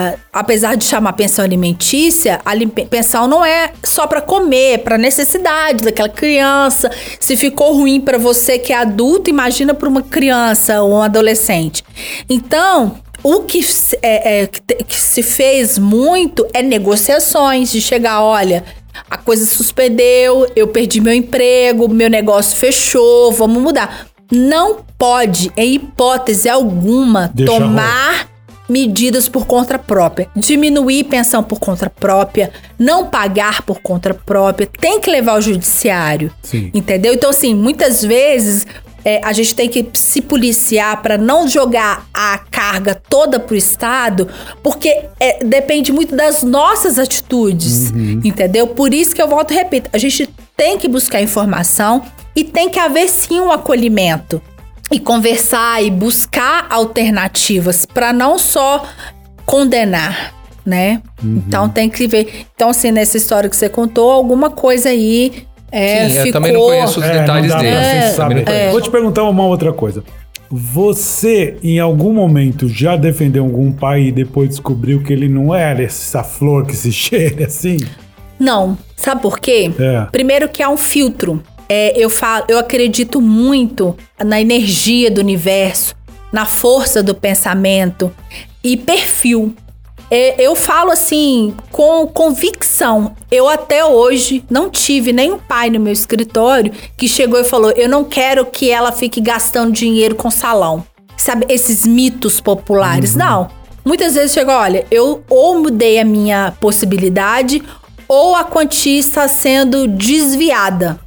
a- apesar de chamar pensão alimentícia, a pensão não é só para comer, é para necessidade daquela criança. Se ficou ruim para você que é adulto, imagina para uma criança ou um adolescente. Então, o que, se- é- é, que se fez muito é negociações de chegar, olha. A coisa suspendeu, eu perdi meu emprego, meu negócio fechou, vamos mudar. Não pode, em hipótese alguma, Deixa tomar medidas por conta própria. Diminuir pensão por conta própria, não pagar por conta própria, tem que levar ao judiciário. Sim. Entendeu? Então, assim, muitas vezes é, a gente tem que se policiar para não jogar a carga toda pro Estado, porque é, depende muito das nossas atitudes. Entendeu? Por isso que eu volto e repito: a gente tem que buscar informação e tem que haver sim um acolhimento. E conversar e buscar alternativas para não só condenar, né? Então tem que ver. Então, assim, nessa história que você contou, alguma coisa aí é, Sim, eu ficou. também não conheço os É, detalhes pra dele. não conheço. Vou te perguntar uma outra coisa. Você, em algum momento, já defendeu algum pai e depois descobriu que ele não era essa flor que se cheira assim? Não. Sabe por quê? É. Primeiro que há um filtro. É, eu, falo, eu acredito muito na energia do universo, na força do pensamento e perfil. É, eu falo assim, com convicção. Eu até hoje não tive nenhum pai no meu escritório que chegou e falou: Eu não quero que ela fique gastando dinheiro com salão. Sabe, esses mitos populares. Não. Muitas vezes chega, olha, eu ou mudei a minha possibilidade ou a quantia está sendo desviada.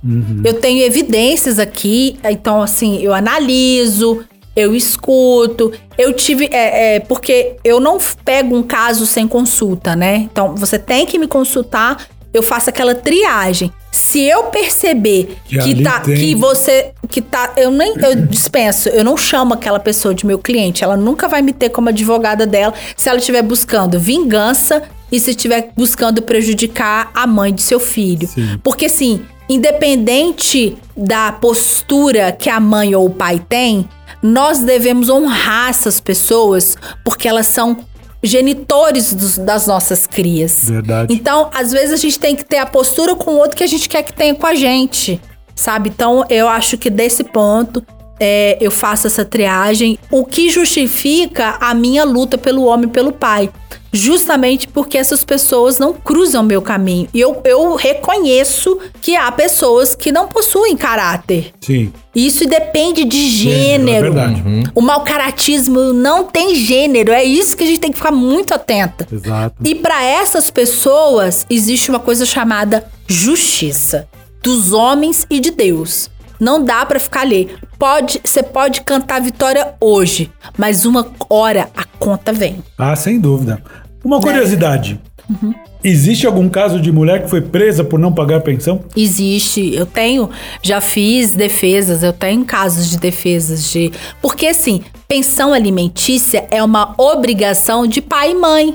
Eu tenho evidências aqui, então assim, eu analiso, eu escuto. Eu tive. É, é, porque eu não pego um caso sem consulta, né? Então você tem que me consultar, eu faço aquela triagem. Se eu perceber Que que, tá, tem- que você que tá, eu nem eu dispenso, eu não chamo aquela pessoa de meu cliente, ela nunca vai me ter como advogada dela se ela estiver buscando vingança e se estiver buscando prejudicar a mãe de seu filho. Sim. Porque assim, independente da postura que a mãe ou o pai tem, nós devemos honrar essas pessoas porque elas são genitores dos- das nossas crias. Verdade. Então, às vezes a gente tem que ter a postura com o outro que a gente quer que tenha com a gente, sabe? Então, eu acho que desse ponto é, eu faço essa triagem, o que justifica a minha luta pelo homem e pelo pai. Justamente porque essas pessoas não cruzam meu caminho. E eu, eu reconheço que há pessoas que não possuem caráter. Sim. Isso depende de Gênero, é gênero. verdade. O mau caratismo não tem gênero. É isso que a gente tem que ficar muito atenta. Exato. E para essas pessoas existe uma coisa chamada justiça dos homens e de Deus. Não dá para ficar ali. Pode, você pode cantar vitória hoje, mas uma hora a conta vem. Ah, sem dúvida. Uma curiosidade. Existe algum caso de mulher que foi presa por não pagar pensão? Existe, eu tenho, já fiz defesas, eu tenho casos de defesas de. Porque assim, pensão alimentícia é uma obrigação de pai e mãe.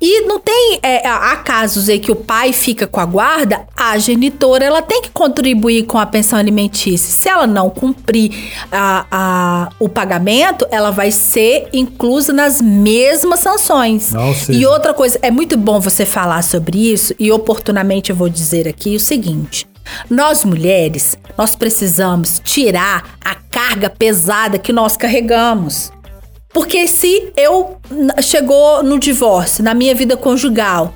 E não tem. é, há casos aí que o pai fica com a guarda, a genitora ela tem que contribuir com a pensão alimentícia. Se ela não cumprir a- a- o pagamento, ela vai ser inclusa nas mesmas sanções. E outra coisa, é muito bom você falar sobre isso, e oportunamente eu vou dizer aqui o seguinte. Nós mulheres, nós precisamos tirar a carga pesada que nós carregamos. Porque se eu chegou no divórcio, na minha vida conjugal,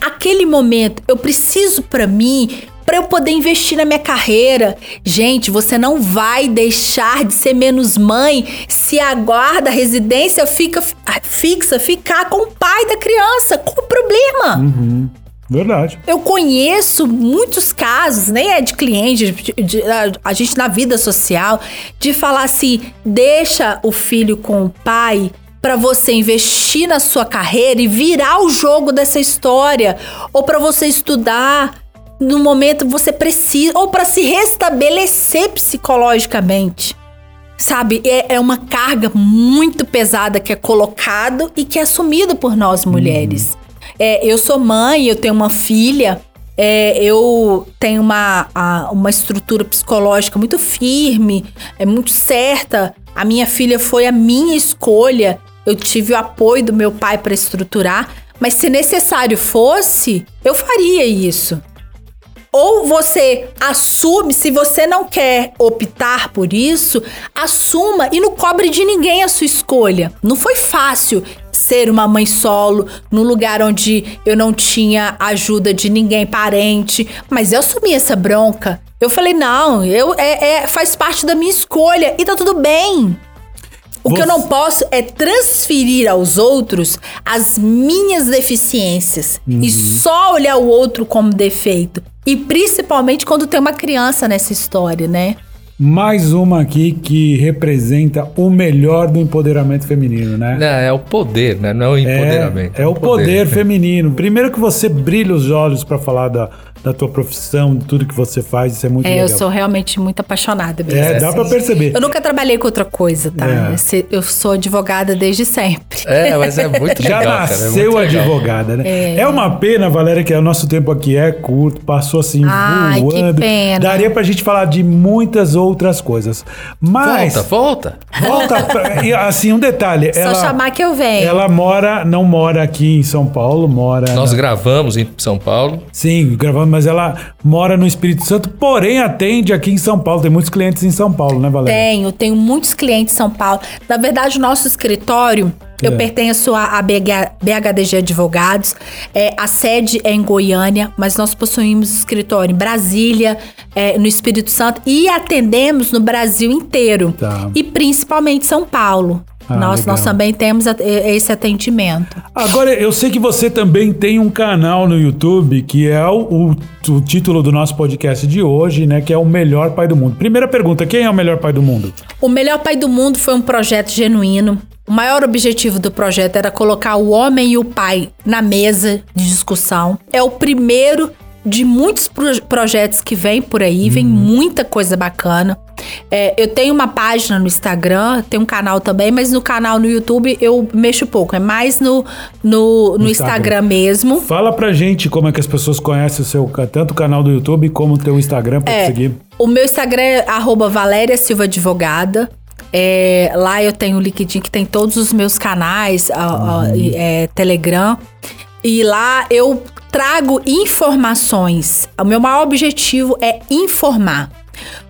aquele momento eu preciso pra mim para eu poder investir na minha carreira. Gente, você não vai deixar de ser menos mãe se a guarda, a residência fica fixa, ficar com o pai da criança. Qual o problema? Uhum. Verdade. Eu conheço muitos casos, nem é de cliente, de, de, a, a, gente na vida social, de falar assim: deixa o filho com o pai para você investir na sua carreira e virar o jogo dessa história, ou para você estudar no momento você precisa, ou para se restabelecer psicologicamente. Sabe, é, é, uma carga muito pesada que é colocado e que é assumido por nós mulheres. Hum. É, eu sou mãe, eu tenho uma filha, é, eu tenho uma, a, uma estrutura psicológica muito firme, é muito certa. A minha filha foi a minha escolha. Eu tive o apoio do meu pai para estruturar, mas se necessário fosse, eu faria isso. Ou você assume, se você não quer optar por isso, assuma e não cobre de ninguém a sua escolha. Não foi fácil ser uma mãe solo, num lugar onde eu não tinha ajuda de ninguém parente, mas eu assumi essa bronca. Eu falei, não, eu é, é faz parte da minha escolha e tá tudo bem. O Você... que eu não posso é transferir aos outros as minhas deficiências uhum. e só olhar o outro como defeito. E principalmente quando tem uma criança nessa história, né? Mais uma aqui que representa o melhor do empoderamento feminino, né? Não, é o poder, né? Não é o empoderamento. É, é o poder. poder feminino. Primeiro que você brilha os olhos para falar da, da tua profissão, de tudo que você faz, isso é muito é, legal. eu sou realmente muito apaixonada mesmo. É, dá assim. pra perceber. Eu nunca trabalhei com outra coisa, tá? É. Eu sou advogada desde sempre. É, mas é muito Já legal, nasceu cara, é advogada, né? É. é. uma pena, Valéria, que o nosso tempo aqui é curto, passou assim Ai, voando. Que pena. Daria pra gente falar de muitas outras coisas. Mas. Volta, volta. Volta. assim, um detalhe. Só ela, chamar que eu venho. Ela mora, não mora aqui em São Paulo, mora. Nós na... gravamos em São Paulo. Sim, gravamos mas ela mora no Espírito Santo, porém atende aqui em São Paulo. Tem muitos clientes em São Paulo, né, Valéria? Tenho, tenho muitos clientes em São Paulo. Na verdade, o nosso escritório, é. eu pertenço à BH, BHDG Advogados. É, a sede é em Goiânia, mas nós possuímos escritório em Brasília, é, no Espírito Santo e atendemos no Brasil inteiro. Tá. E principalmente São Paulo. Ah, nós, nós também temos esse atendimento. Agora, eu sei que você também tem um canal no YouTube que é o, o, o, título do nosso podcast de hoje, né? Que é o Melhor Pai do Mundo. Primeira pergunta: quem é o melhor pai do mundo? O Melhor Pai do Mundo foi um projeto genuíno. O maior objetivo do projeto era colocar o homem e o pai na mesa de discussão. É o primeiro de muitos pro projetos que vem por aí, vem uhum. muita coisa bacana. É, eu tenho uma página no Instagram, tenho um canal também, mas no canal no YouTube eu mexo pouco. É mais no, no, no Instagram. Instagram. mesmo. Fala pra gente como é que as pessoas conhecem o seu tanto o canal do YouTube como o teu Instagram pra é, seguir. O meu Instagram é arroba Valéria Silva Advogada. É, lá eu tenho o LinkedIn que tem todos os meus canais, uhum. é, Telegram. E lá eu trago informações. O meu maior objetivo é informar.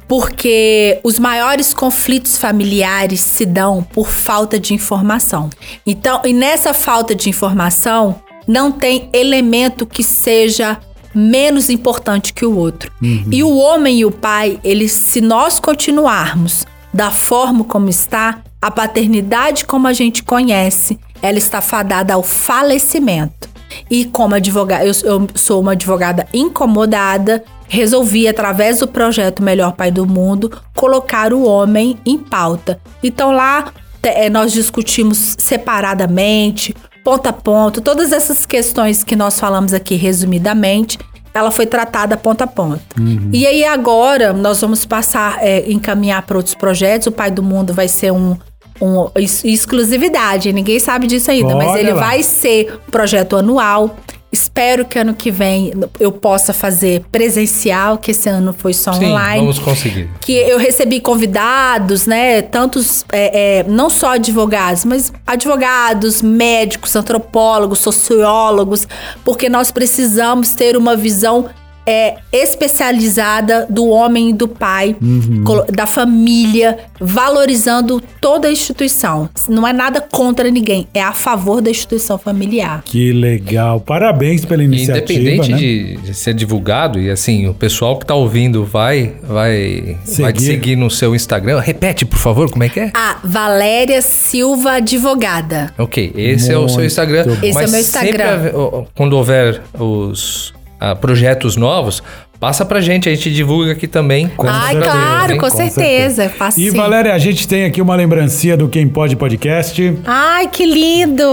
Porque os maiores conflitos familiares se dão por falta de informação. Então, e nessa falta de informação, não tem elemento que seja menos importante que o outro. Uhum. E o homem e o pai, eles, se nós continuarmos da forma como está, a paternidade como a gente conhece, ela está fadada ao falecimento. E como advogada, eu, eu sou uma advogada incomodada, resolvi, através do projeto Melhor Pai do Mundo, colocar o homem em pauta. Então lá é, nós discutimos separadamente, ponto a ponto, todas essas questões que nós falamos aqui resumidamente, ela foi tratada ponto a ponto. Uhum. E aí agora nós vamos passar, é, encaminhar para outros projetos. O Pai do Mundo vai ser um um, exclusividade, ninguém sabe disso ainda, Olha mas ele lá. vai ser um projeto anual. Espero que ano que vem eu possa fazer presencial, que esse ano foi só Sim, online. Vamos conseguir. Que eu recebi convidados, né? Tantos, é, é, não só advogados, mas advogados, médicos, antropólogos, sociólogos, porque nós precisamos ter uma visão é, especializada do homem e do pai, Uhum. da família, valorizando toda a instituição. Não é nada contra ninguém, é a favor da instituição familiar. Que legal. Parabéns pela iniciativa. Independente né? de, de ser divulgado, e assim, o pessoal que tá ouvindo vai, vai, vai te Seguir. seguir no seu Instagram. Repete, por favor, como é que é? A Valéria Silva Advogada. Ok, esse é o seu Muito Instagram. bom. Esse é Mas o meu sempre Instagram. o- quando houver os projetos novos, passa pra gente, a gente divulga aqui também. Com Ai, certeza, claro, hein? com, Com certeza. Faço E sim. Valéria, a gente tem aqui uma lembrancinha do Quem Pode Podcast. Ai, que lindo!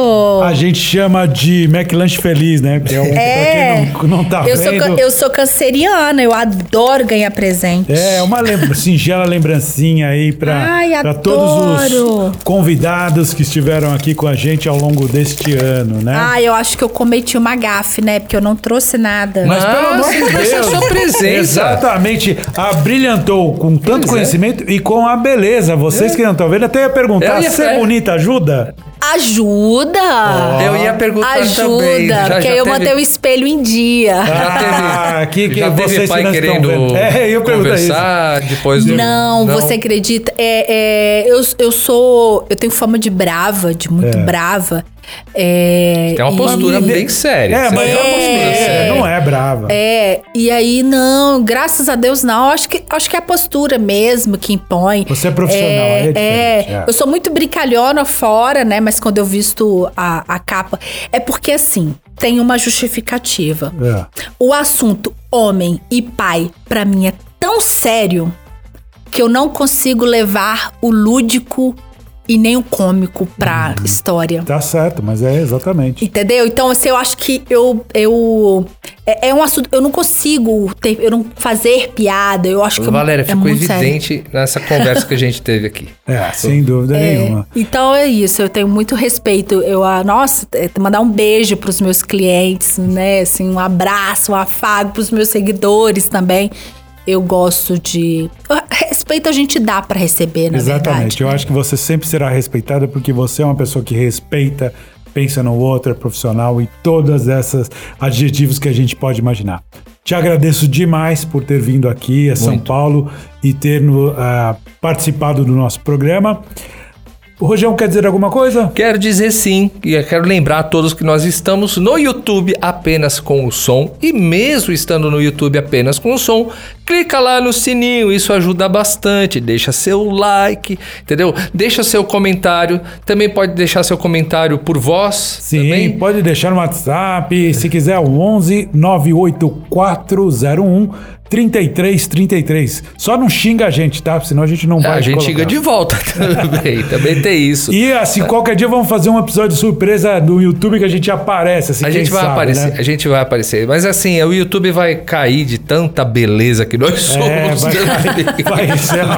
A gente chama de McLanche Feliz, né? Que é um, É. Pra quem não, não tá eu, sou, vendo. ca- eu sou canceriana, eu adoro ganhar presente. É, uma lembra- singela lembrancinha aí para Ai, todos adoro. os convidados que estiveram aqui com a gente ao longo deste ano, né? Ah, eu acho que eu cometi uma gafe, né? Porque eu não trouxe nada. Mas pelo amor de é Deus. Presença. Exatamente. Abrilhantou com tanto Pois é. conhecimento e com a beleza. Vocês que não estão vendo, até ia perguntar: ia- ser é. bonita ajuda? Ajuda! Eu ia perguntar Ajuda, também. Já- porque já aí eu teve- manter o espelho em dia. Teve, Ah, que- que já teve vocês pai não querendo. É, eu conversar depois do... Não, você acredita? É, é, eu, eu sou. Eu tenho fama de brava, de muito É. brava. É, Tem uma e- postura bem séria. É, mas é, uma postura séria. não é brava. É, e aí não, graças a Deus não. Acho que, acho que é a postura mesmo que impõe. Você é profissional, é é, diferente, é. Eu sou muito brincalhona fora, né? Mas quando eu visto a, a capa. É porque assim, tem uma justificativa. É. O assunto homem e pai, pra mim, é tão sério que eu não consigo levar o lúdico e nem o cômico pra Uhum. história. Tá certo, mas é exatamente. Entendeu? Então, assim, eu acho que eu. eu é, é um assunto. Eu não consigo ter, eu não fazer piada. Eu acho que eu- Valéria, é ficou muito sério. evidente nessa conversa que a gente teve aqui. É, sem dúvida É, nenhuma. então é isso, eu tenho muito respeito. Eu, ah, nossa, é, mandar um beijo pros meus clientes, né? Assim, um abraço, um afago pros meus seguidores também. Eu gosto de. Respeito a gente dá pra receber, na Exatamente. verdade. Eu acho que você sempre será respeitada porque você é uma pessoa que respeita, pensa no outro, é profissional e todas essas adjetivos que a gente pode imaginar. Te agradeço demais por ter vindo aqui a São Muito. Paulo e ter ah, participado do nosso programa. O Rojão quer dizer alguma coisa? Quero dizer sim, e eu quero lembrar a todos que nós estamos no YouTube apenas com o som, e mesmo estando no YouTube apenas com o som, clica lá no sininho, isso ajuda bastante. Deixa seu like, entendeu? Deixa seu comentário, também pode deixar seu comentário por voz. Sim, também. pode deixar no WhatsApp, se quiser, o 11 98401 3333. Só não xinga a gente, tá? Senão a gente não vai Ah, a gente colocar. chega de volta também, também tem isso. E assim, qualquer dia vamos fazer um episódio surpresa do YouTube que a gente aparece, assim, A gente vai sabe, aparecer, né? a gente vai aparecer. Mas assim, o YouTube vai cair de tanta beleza que nós somos. É, vai cair, vai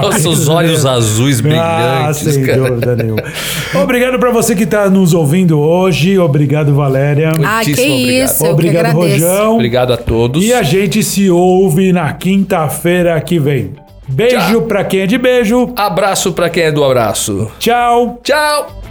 Nossos olhos mesmo. azuis Ah, brilhantes, sem cara. dúvida nenhuma. Obrigado pra você que tá nos ouvindo hoje. Obrigado, Valéria. Ah, que Muitíssimo obrigado. isso, eu que Obrigado. Rojão. Obrigado a todos. E a gente se ouve na quinta-feira que vem. Beijo Tchau. pra quem é de beijo. Abraço pra quem é do abraço. Tchau. Tchau!